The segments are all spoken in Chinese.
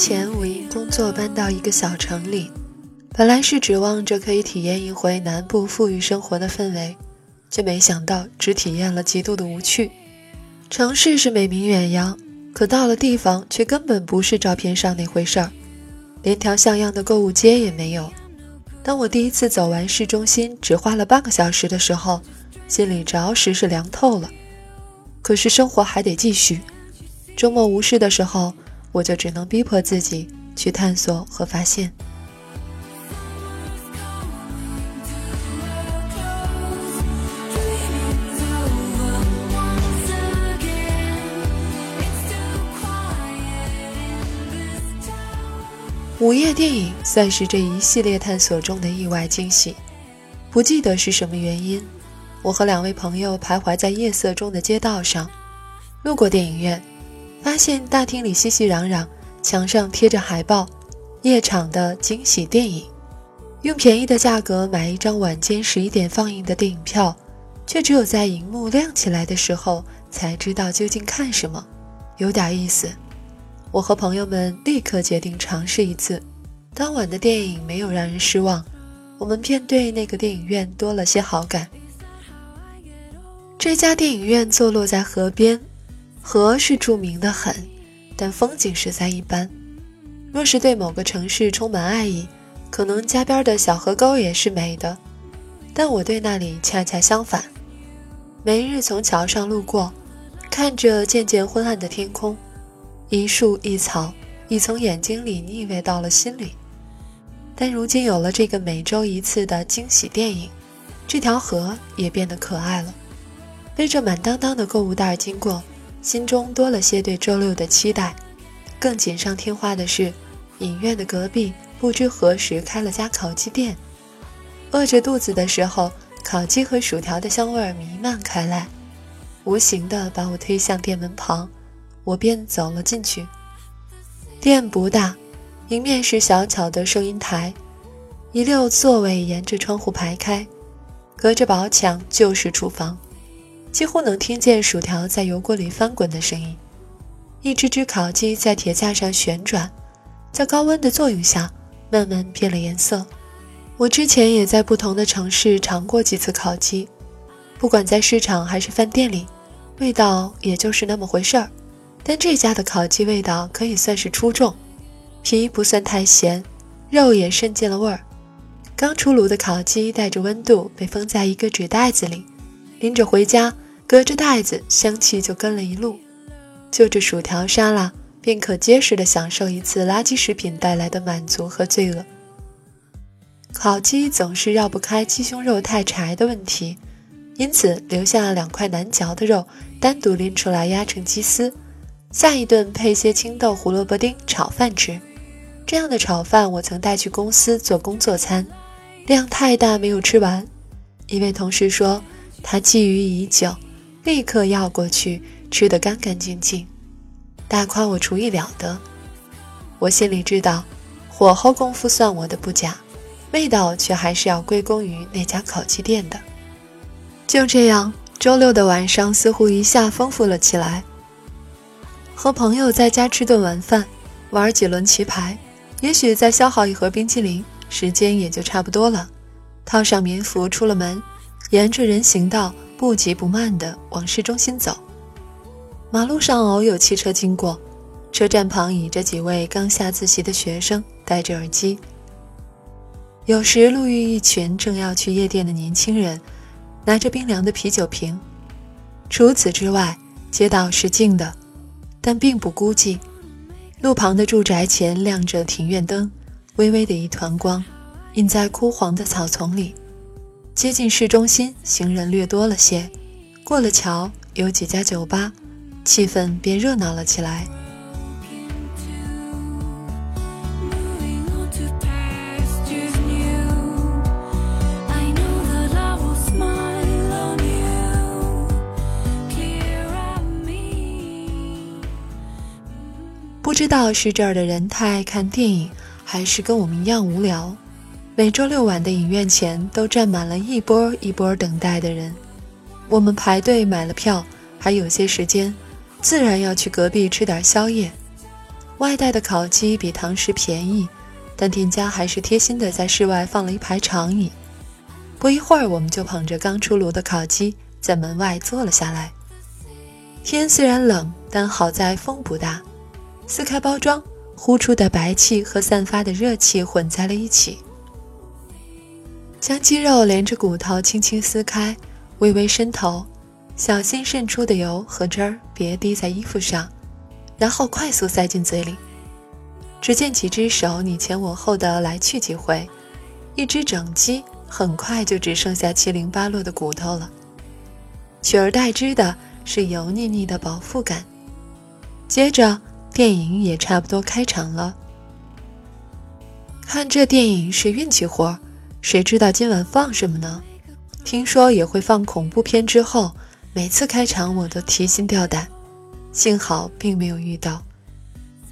前，我因工作搬到一个小城里，本来是指望着可以体验一回南部富裕生活的氛围，却没想到只体验了极度的无趣。城市是美名远扬，可到了地方却根本不是照片上那回事儿，连条像样的购物街也没有。当我第一次走完市中心只花了半个小时的时候，心里着实是凉透了。可是生活还得继续，周末无事的时候。我就只能逼迫自己去探索和发现。午夜电影算是这一系列探索中的意外惊喜。不记得是什么原因，我和两位朋友徘徊在夜色中的街道上，路过电影院。发现大厅里熙熙攘攘，墙上贴着海报，夜场的惊喜电影，用便宜的价格买一张晚间十一点放映的电影票，却只有在荧幕亮起来的时候才知道究竟看什么，有点意思。我和朋友们立刻决定尝试一次。当晚的电影没有让人失望，我们便对那个电影院多了些好感。这家电影院坐落在河边。河是著名的很，但风景实在一般。若是对某个城市充满爱意，可能家边的小河沟也是美的。但我对那里恰恰相反。每日从桥上路过，看着渐渐昏暗的天空，一树一草已从眼睛里腻味到了心里。但如今有了这个每周一次的惊喜电影，这条河也变得可爱了。背着满当当的购物袋经过。心中多了些对周六的期待，更锦上添花的是，影院的隔壁不知何时开了家烤鸡店。饿着肚子的时候，烤鸡和薯条的香味弥漫开来，无形的把我推向店门旁，我便走了进去。店不大，迎面是小巧的收银台，一溜座位沿着窗户排开，隔着薄墙就是厨房。几乎能听见薯条在油锅里翻滚的声音，一只只烤鸡在铁架上旋转，在高温的作用下慢慢变了颜色。我之前也在不同的城市尝过几次烤鸡，不管在市场还是饭店里，味道也就是那么回事儿。但这家的烤鸡味道可以算是出众，皮不算太咸，肉也渗进了味儿。刚出炉的烤鸡带着温度被封在一个纸袋子里。拎着回家，隔着袋子，香气就跟了一路。就着薯条沙拉，便可结实的享受一次垃圾食品带来的满足和罪恶。烤鸡总是绕不开鸡胸肉太柴的问题，因此留下了两块难嚼的肉，单独拎出来压成鸡丝，下一顿配些青豆胡萝卜丁炒饭吃。这样的炒饭我曾带去公司做工作餐，量太大没有吃完。一位同事说。他觊觎已久，立刻要过去吃得干干净净，大夸我厨艺了得。我心里知道，火候功夫算我的不假，味道却还是要归功于那家烤鸡店的。就这样，周六的晚上似乎一下丰富了起来。和朋友在家吃顿晚饭，玩几轮棋牌，也许再消耗一盒冰淇淋，时间也就差不多了。套上棉服，出了门。沿着人行道不急不慢地往市中心走，马路上偶有汽车经过，车站旁倚着几位刚下自习的学生，戴着耳机。有时路遇一群正要去夜店的年轻人，拿着冰凉的啤酒瓶。除此之外，街道是静的，但并不孤寂。路旁的住宅前亮着庭院灯，微微的一团光，映在枯黄的草丛里。接近市中心，行人略多了些。过了桥，有几家酒吧，气氛便热闹了起来。不知道是这儿的人太爱看电影，还是跟我们一样无聊。每周六晚的影院前都站满了一波一波等待的人。我们排队买了票，还有些时间，自然要去隔壁吃点宵夜。外带的烤鸡比堂食便宜，但店家还是贴心的在室外放了一排长椅。不一会儿，我们就捧着刚出炉的烤鸡在门外坐了下来。天虽然冷，但好在风不大。撕开包装，呼出的白气和散发的热气混在了一起。将鸡肉连着骨头轻轻撕开，微微伸头，小心渗出的油和汁儿别滴在衣服上，然后快速塞进嘴里。只见几只手你前我后的来去几回，一只整鸡很快就只剩下七零八落的骨头了，取而代之的是油腻腻的饱腹感。接着。电影也差不多开场了。看这电影是运气活，谁知道今晚放什么呢？听说也会放恐怖片。之后每次开场我都提心吊胆，幸好并没有遇到。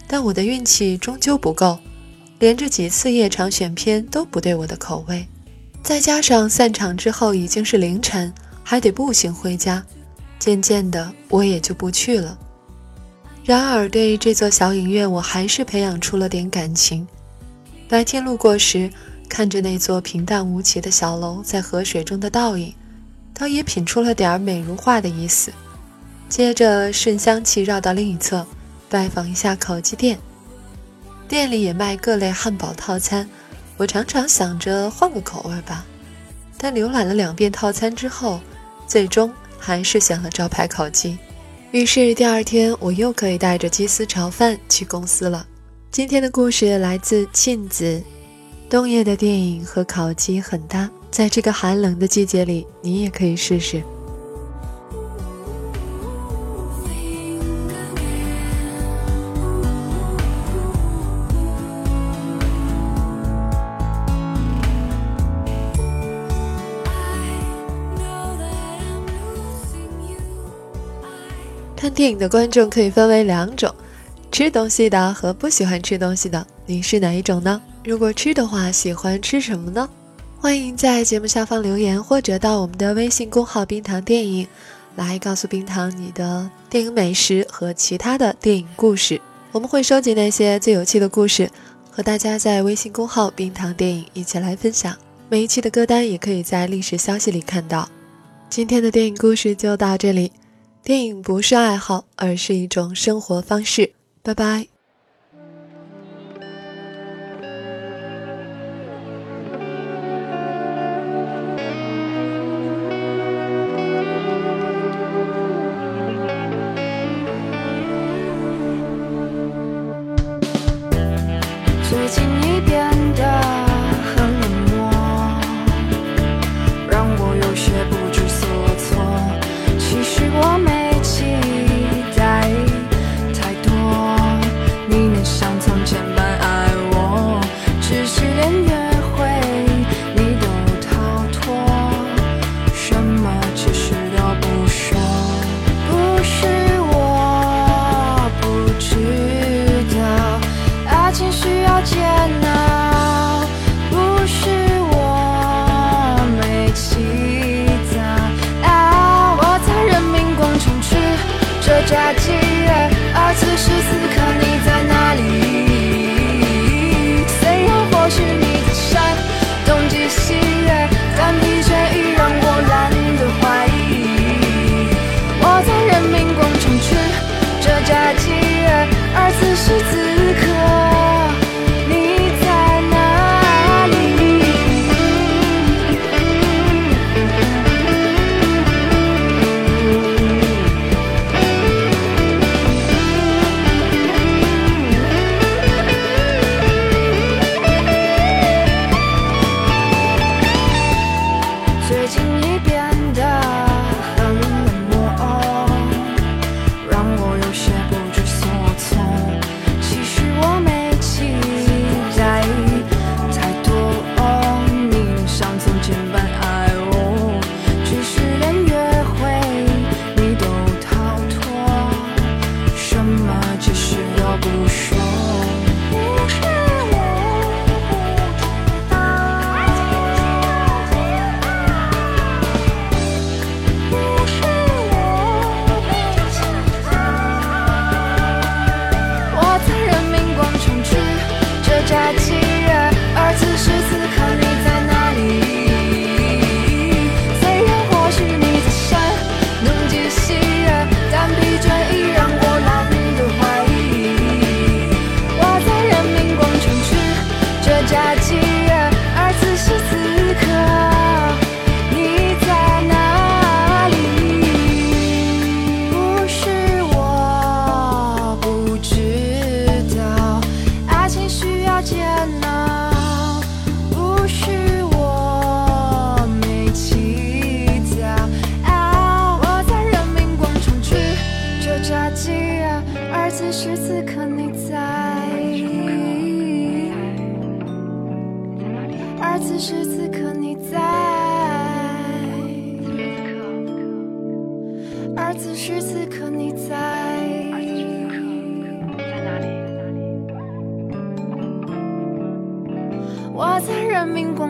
但我的运气终究不够，连着几次夜场选片都不对我的口味，再加上散场之后已经是凌晨，还得步行回家，渐渐的我也就不去了。然而，对这座小影院，我还是培养出了点感情。白天路过时，看着那座平淡无奇的小楼在河水中的倒影，倒也品出了点美如画的意思。接着顺香气绕到另一侧，拜访一下烤鸡店。店里也卖各类汉堡套餐，我常常想着换个口味吧。但浏览了两遍套餐之后，最终还是选了招牌烤鸡。于是第二天，我又可以带着鸡丝炒饭去公司了。今天的故事来自庆子。冬夜的电影和烤鸡很搭，在这个寒冷的季节里，你也可以试试。看电影的观众可以分为两种，吃东西的和不喜欢吃东西的。你是哪一种呢？如果吃的话，喜欢吃什么呢？欢迎在节目下方留言，或者到我们的微信公号“冰糖电影”来告诉冰糖你的电影美食和其他的电影故事。我们会收集那些最有趣的故事，和大家在微信公号“冰糖电影”一起来分享。每一期的歌单也可以在历史消息里看到。今天的电影故事就到这里。电影不是爱好，而是一种生活方式。拜拜。而此时此刻你在哪里。虽然或许你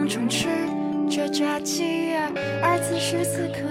民广场吃着炸鸡，而此时此刻。